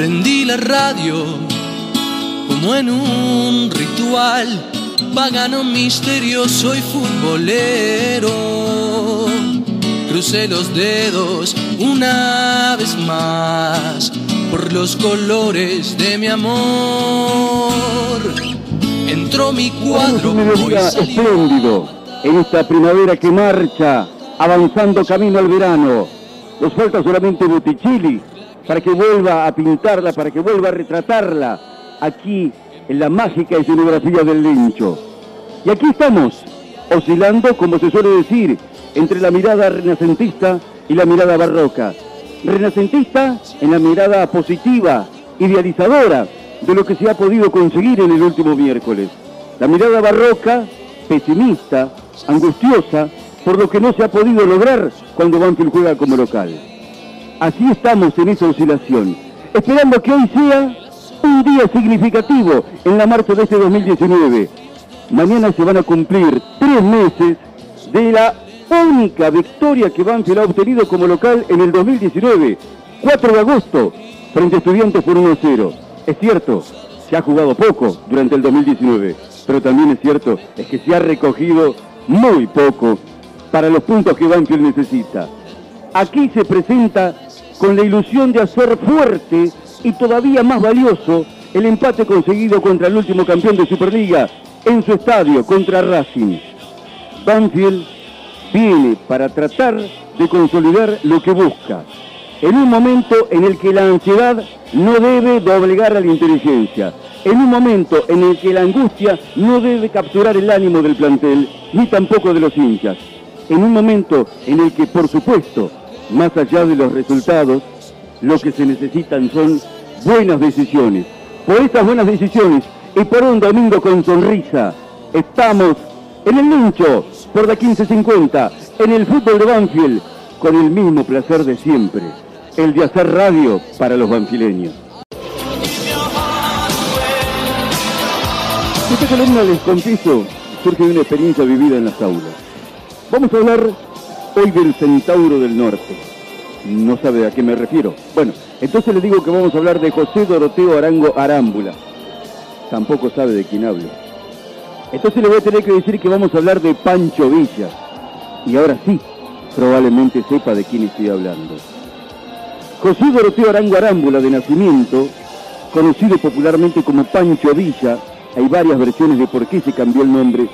Prendí la radio como en un ritual pagano misterioso y futbolero. Crucé los dedos una vez más por los colores de mi amor. Entró mi cuadro, hoy espléndido en esta primavera que marcha, avanzando camino al verano. Nos falta solamente Botticelli para que vuelva a pintarla, para que vuelva a retratarla aquí en la mágica escenografía del lincho. Y aquí estamos, oscilando, como se suele decir, entre la mirada renacentista y la mirada barroca. Renacentista en la mirada positiva, idealizadora de lo que se ha podido conseguir en el último miércoles. La mirada barroca, pesimista, angustiosa, por lo que no se ha podido lograr cuando Banfield juega como local. Así estamos en esa oscilación, esperando que hoy sea un día significativo en la marcha de este 2019. Mañana se van a cumplir tres meses de la única victoria que Banfield ha obtenido como local en el 2019, 4 de agosto, frente a Estudiantes por 1-0. Es cierto, se ha jugado poco durante el 2019, pero también es cierto es que se ha recogido muy poco para los puntos que Banfield necesita. Aquí se presenta con la ilusión de hacer fuerte y todavía más valioso el empate conseguido contra el último campeón de Superliga en su estadio contra Racing. Banfield viene para tratar de consolidar lo que busca, en un momento en el que la ansiedad no debe doblegar a la inteligencia, en un momento en el que la angustia no debe capturar el ánimo del plantel, ni tampoco de los hinchas, en un momento en el que, por supuesto, más allá de los resultados, lo que se necesitan son buenas decisiones. Por estas buenas decisiones y por un domingo con sonrisa, estamos en el lincho por la 1550, en el fútbol de Banfield, con el mismo placer de siempre, el de hacer radio para los banfileños. Esta columna, les confieso, surge de una experiencia vivida en las aulas. Vamos a hablar hoy del Centauro del Norte. No sabe a qué me refiero. Bueno, entonces le digo que vamos a hablar de José Doroteo Arango Arámbula. Tampoco sabe de quién hablo. Entonces le voy a tener que decir que vamos a hablar de Pancho Villa. Y ahora sí, probablemente sepa de quién estoy hablando. José Doroteo Arango Arámbula, de nacimiento, conocido popularmente como Pancho Villa, hay varias versiones de por qué se cambió el nombre,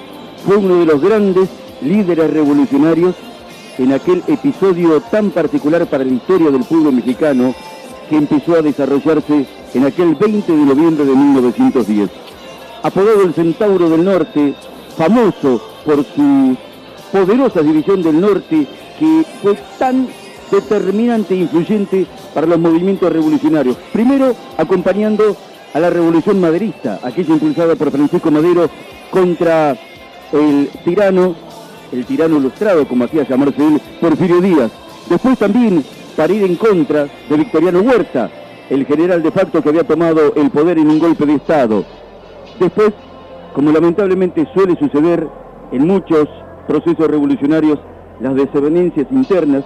fue uno de los grandes líderes revolucionarios en aquel episodio tan particular para la historia del pueblo mexicano que empezó a desarrollarse en aquel 20 de noviembre de 1910. Apodado el Centauro del Norte, famoso por su poderosa división del norte que fue tan determinante e influyente para los movimientos revolucionarios. Primero, acompañando a la revolución maderista, aquella impulsada por Francisco Madero contra el tirano, el tirano ilustrado, como hacía llamarse él, Porfirio Díaz. Después también para ir en contra de Victoriano Huerta, el general de facto que había tomado el poder en un golpe de Estado. Después, como lamentablemente suele suceder en muchos procesos revolucionarios, las desavenencias internas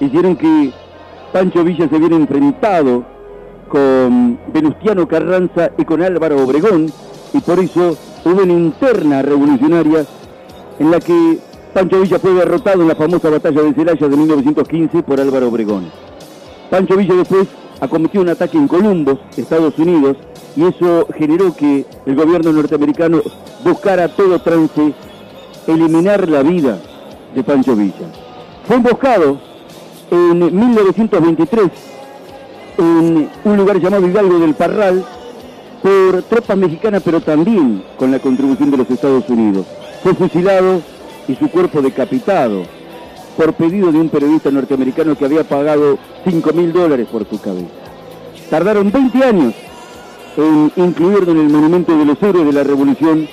hicieron que Pancho Villa se viera enfrentado con Venustiano Carranza y con Álvaro Obregón, y por eso hubo una interna revolucionaria en la que Pancho Villa fue derrotado en la famosa batalla de Celaya de 1915 por Álvaro Obregón. Pancho Villa después acometió un ataque en Columbus, Estados Unidos, y eso generó que el gobierno norteamericano buscara a todo trance eliminar la vida de Pancho Villa. Fue emboscado en 1923 en un lugar llamado Hidalgo del Parral por tropas mexicanas, pero también con la contribución de los Estados Unidos. Fue fusilado y su cuerpo decapitado por pedido de un periodista norteamericano que había pagado 5 mil dólares por su cabeza. Tardaron 20 años en incluirlo en el monumento de los héroes de la revolución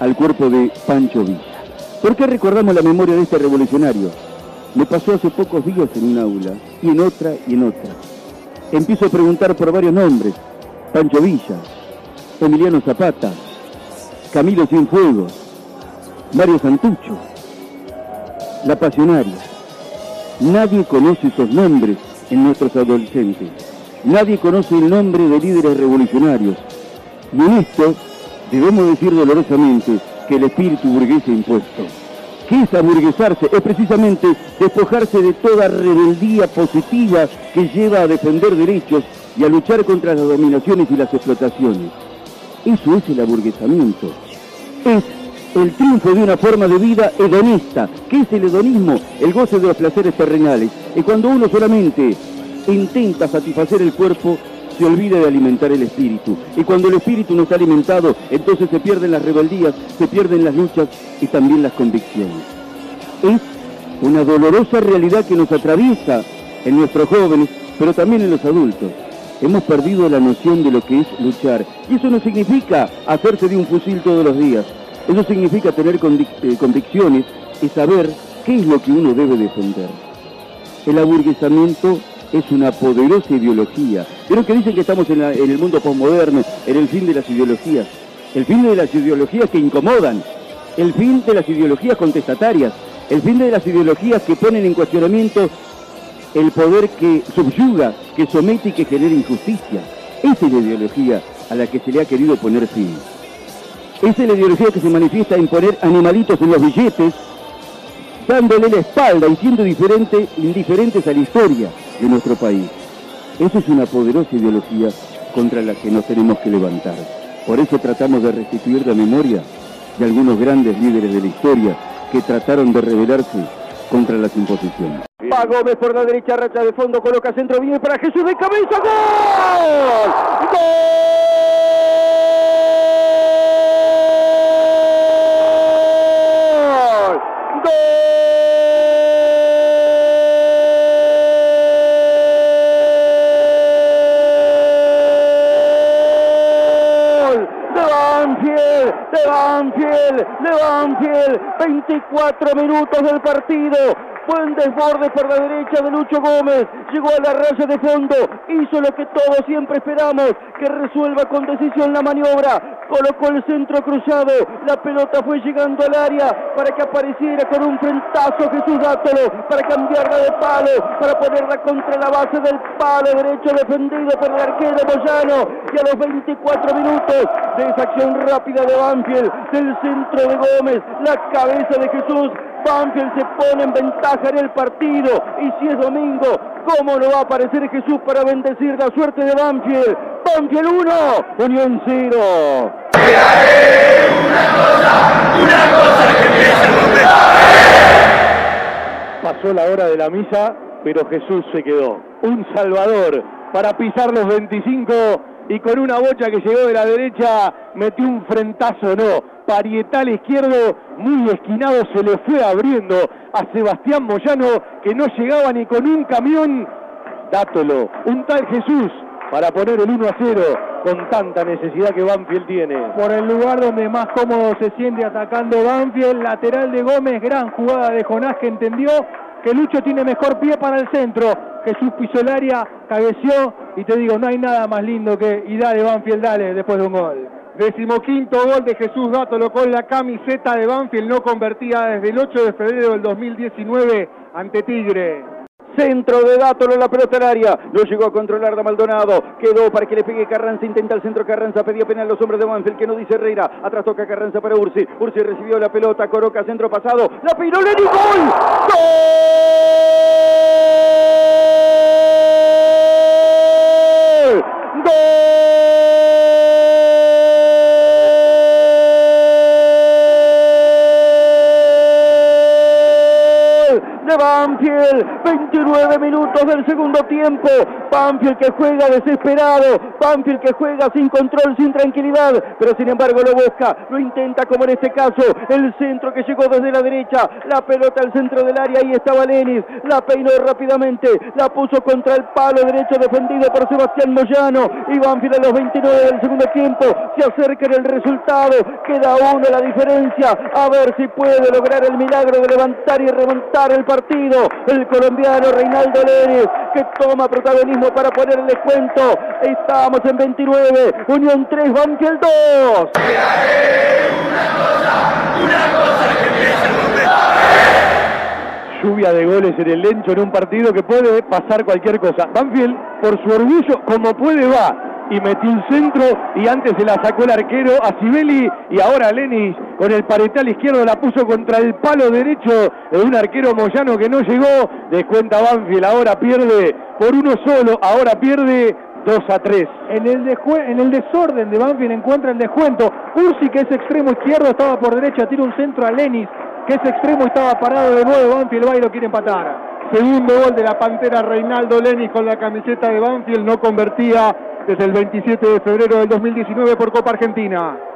al cuerpo de Pancho Villa. ¿Por qué recordamos la memoria de este revolucionario? Me pasó hace pocos días en un aula, y en otra, y en otra. Empiezo a preguntar por varios nombres. Pancho Villa, Emiliano Zapata, Camilo Cienfuegos, Mario Santucho, La Pasionaria. Nadie conoce esos nombres en nuestros adolescentes. nadie conoce el nombre de líderes revolucionarios. Y en esto debemos decir dolorosamente que el espíritu burgués impuesto. ¿Qué es aburguesarse? Es precisamente despojarse de toda rebeldía positiva que lleva a defender derechos y a luchar contra las dominaciones y las explotaciones. Eso es el aburguesamiento. Es el triunfo de una forma de vida hedonista. ¿Qué es el hedonismo? El goce de los placeres terrenales. Es cuando uno solamente intenta satisfacer el cuerpo, se olvida de alimentar el espíritu. Y cuando el espíritu no está alimentado, entonces se pierden las rebeldías, se pierden las luchas y también las convicciones. Es una dolorosa realidad que nos atraviesa en nuestros jóvenes, pero también en los adultos. Hemos perdido la noción de lo que es luchar. Y eso no significa hacerse de un fusil todos los días. Eso significa tener eh, convicciones y saber qué es lo que uno debe defender. El aburguesamiento es una poderosa ideología. Pero que dicen que estamos en, en el mundo postmoderno, en el fin de las ideologías. El fin de las ideologías que incomodan. El fin de las ideologías contestatarias. El fin de las ideologías que ponen en cuestionamiento el poder que subyuga, que somete y que genera injusticia. Esa es la ideología a la que se le ha querido poner fin. Esa es la ideología que se manifiesta en poner animalitos en los billetes, dándole la espalda y siendo diferente, indiferentes a la historia de nuestro país. Esa es una poderosa ideología contra la que nos tenemos que levantar. Por eso tratamos de restituir la memoria de algunos grandes líderes de la historia que trataron de rebelarse contra las imposiciones. Por la de fondo, coloca centro, para Jesús de cabeza. ¡Gol! De Banfield, de Banfield, 24 minutos del partido, Buen desborde por la derecha de Lucho Gómez. Llegó a la raya de fondo. Hizo lo que todos siempre esperamos. Que resuelva con decisión la maniobra. Colocó el centro cruzado. La pelota fue llegando al área para que apareciera con un frentazo Jesús Dátolo. Para cambiarla de palo. Para ponerla contra la base del palo derecho defendido por el arquero Moyano. Y a los 24 minutos de esa acción rápida de Banfield. Del centro de Gómez. La cabeza de Jesús Banfield se pone en ventaja en el partido. Y si es domingo, ¿cómo no va a aparecer Jesús para bendecir la suerte de Banfield? Banfield 1, Unión 0. Una cosa, una cosa que Pasó la hora de la misa, pero Jesús se quedó. Un salvador para pisar los 25 y con una bocha que llegó de la derecha metió un frentazo, no parietal izquierdo muy esquinado se le fue abriendo a Sebastián Moyano que no llegaba ni con un camión. Dátolo, un tal Jesús para poner el 1 a 0 con tanta necesidad que Banfield tiene. Por el lugar donde más cómodo se siente atacando Banfield, lateral de Gómez, gran jugada de Jonás que entendió que Lucho tiene mejor pie para el centro. Jesús pisó el área, cabeció y te digo, no hay nada más lindo que y dale Banfield, dale después de un gol. Decimoquinto gol de Jesús Dátolo con la camiseta de Banfield, no convertida desde el 8 de febrero del 2019 ante Tigre. Centro de Dátolo la pelota al área. Lo llegó a controlar de Maldonado. Quedó para que le pegue Carranza. Intenta el centro Carranza. Pedía penal los hombres de Banfield. Que no dice Herrera. Atrás toca Carranza para Ursi. Ursi recibió la pelota. Coroca centro pasado. La piró Lenny. ¡Gol! ¡Gol! 29 minutos del segundo tiempo. Banfield que juega desesperado. Banfield que juega sin control, sin tranquilidad. Pero sin embargo lo busca, lo intenta como en este caso. El centro que llegó desde la derecha. La pelota al centro del área. Ahí estaba Lenis. La peinó rápidamente. La puso contra el palo derecho defendido por Sebastián Moyano. Y Banfield a los 29 del segundo tiempo. Se acerca en el resultado. Queda uno la diferencia. A ver si puede lograr el milagro de levantar y remontar el partido. El colombiano Reinaldo Lenes que toma protagonismo para poner el descuento. Estamos en 29, Unión 3, Banfield 2. Una cosa, una cosa lluvia de goles en el Lencho en un partido que puede pasar cualquier cosa. Banfield, por su orgullo, como puede, va y metió un centro y antes se la sacó el arquero a Sibeli y ahora Lenis con el paretal izquierdo la puso contra el palo derecho de un arquero moyano que no llegó. Descuenta Banfield, ahora pierde por uno solo, ahora pierde 2 a 3. En el, en el desorden de Banfield encuentra el descuento. Ursi, que es extremo izquierdo, estaba por derecha, tira un centro a Lenis, que es extremo, estaba parado de nuevo. Banfield va y lo quiere empatar. Segundo gol de la Pantera Reinaldo Lenis con la camiseta de Banfield, no convertía desde el 27 de febrero del 2019 por Copa Argentina.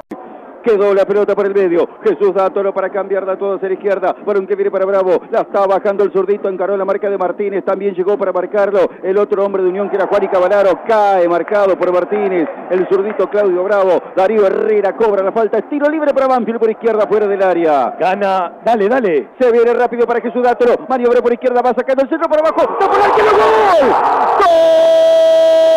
Quedó la pelota por el medio. Jesús Dátolo para cambiarla todo hacia la izquierda. un que viene para Bravo. La está bajando el zurdito. Encaró la marca de Martínez. También llegó para marcarlo. El otro hombre de Unión que era Juan y Cavalaro. Cae marcado por Martínez. El zurdito Claudio Bravo. Darío Herrera cobra la falta. Estilo libre para Banfield por izquierda fuera del área. Gana. Dale, dale. Se viene rápido para Jesús Dátolo. Mario Bravo por izquierda. Va sacando el centro por abajo. ¡No por ¡Gol! ¡Gol!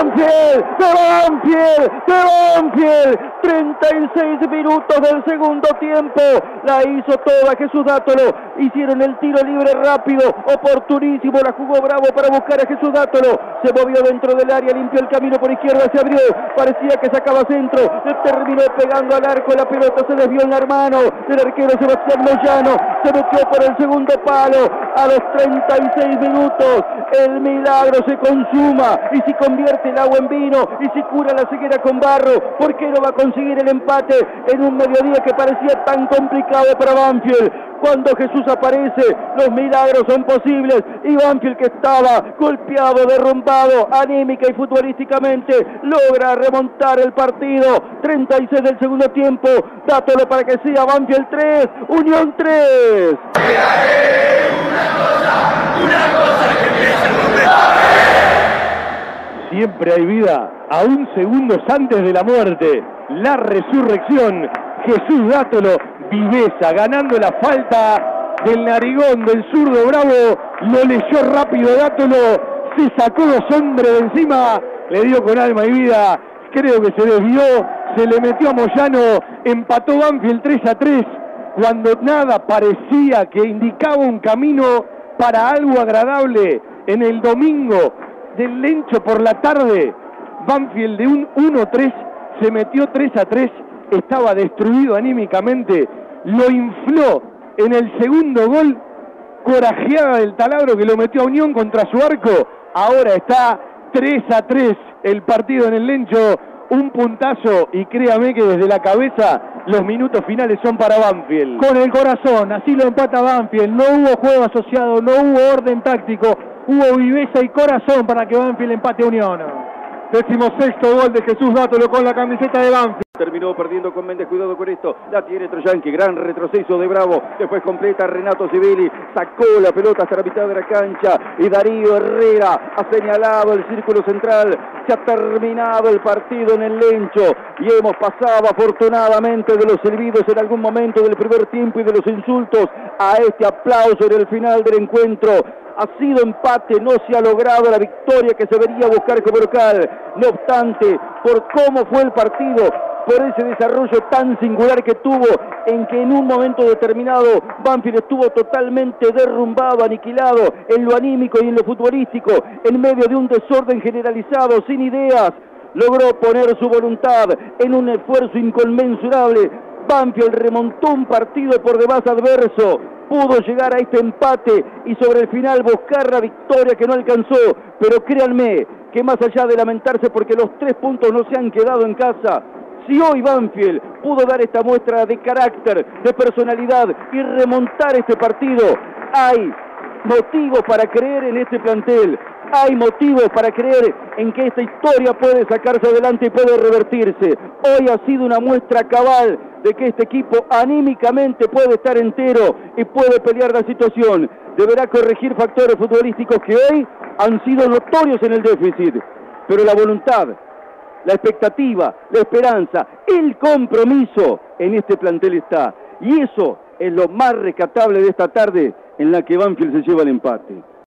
Banfield, de Banfield, de Banfield. 36 minutos del segundo tiempo. La hizo toda Jesús Dátolo. Hicieron el tiro libre rápido, oportunísimo. La jugó Bravo para buscar a Jesús Dátolo. Se movió dentro del área, limpió el camino por izquierda, se abrió. Parecía que sacaba centro. Terminó pegando al arco. La pelota se desvió en la mano del arquero Sebastián Moyano. Se metió por el segundo palo. A los 36 minutos, el milagro se consuma y si convierte el agua en vino y si cura la ceguera con barro, ¿por qué no va a conseguir el empate en un mediodía que parecía tan complicado para Banfield? Cuando Jesús aparece, los milagros son posibles y Banfield que estaba golpeado, derrumbado, anímica y futbolísticamente, logra remontar el partido. 36 del segundo tiempo, dátelo para que siga Banfield 3, Unión 3. Siempre hay vida, aún segundos antes de la muerte. La resurrección. Jesús Dátolo, viveza, ganando la falta del narigón del zurdo Bravo. Lo leyó rápido Dátolo, se sacó dos hombres de encima, le dio con alma y vida. Creo que se desvió, se le metió a Moyano, empató Banfield 3 a 3 cuando nada parecía que indicaba un camino para algo agradable en el domingo del Lencho por la tarde. Banfield de un 1-3 se metió 3 a 3, estaba destruido anímicamente, lo infló en el segundo gol, corajeada del taladro que lo metió a Unión contra su arco. Ahora está 3 a 3 el partido en el Lencho, un puntazo y créame que desde la cabeza los minutos finales son para Banfield. Con el corazón, así lo empata Banfield, no hubo juego asociado, no hubo orden táctico, hubo viveza y corazón para que Banfield empate Unión. Décimo sexto gol de Jesús Dátolo con la camiseta de Banfield. Terminó perdiendo con Méndez, cuidado con esto. La tiene Troyanqui, gran retroceso de Bravo. Después completa Renato Cibili. Sacó la pelota hasta la mitad de la cancha. Y Darío Herrera ha señalado el círculo central. Se ha terminado el partido en el Lencho. Y hemos pasado afortunadamente de los silbidos en algún momento del primer tiempo y de los insultos a este aplauso en el final del encuentro ha sido empate, no se ha logrado la victoria que se venía a buscar como local. No obstante, por cómo fue el partido, por ese desarrollo tan singular que tuvo, en que en un momento determinado Banfield estuvo totalmente derrumbado, aniquilado en lo anímico y en lo futbolístico, en medio de un desorden generalizado, sin ideas, logró poner su voluntad en un esfuerzo inconmensurable. Banfield remontó un partido por demás adverso, pudo llegar a este empate y sobre el final buscar la victoria que no alcanzó. Pero créanme que más allá de lamentarse porque los tres puntos no se han quedado en casa, si hoy Banfield pudo dar esta muestra de carácter, de personalidad y remontar este partido, hay motivos para creer en este plantel, hay motivos para creer en que esta historia puede sacarse adelante y puede revertirse. Hoy ha sido una muestra cabal de que este equipo anímicamente puede estar entero y puede pelear la situación. Deberá corregir factores futbolísticos que hoy han sido notorios en el déficit, pero la voluntad, la expectativa, la esperanza, el compromiso en este plantel está. Y eso es lo más rescatable de esta tarde en la que Banfield se lleva el empate.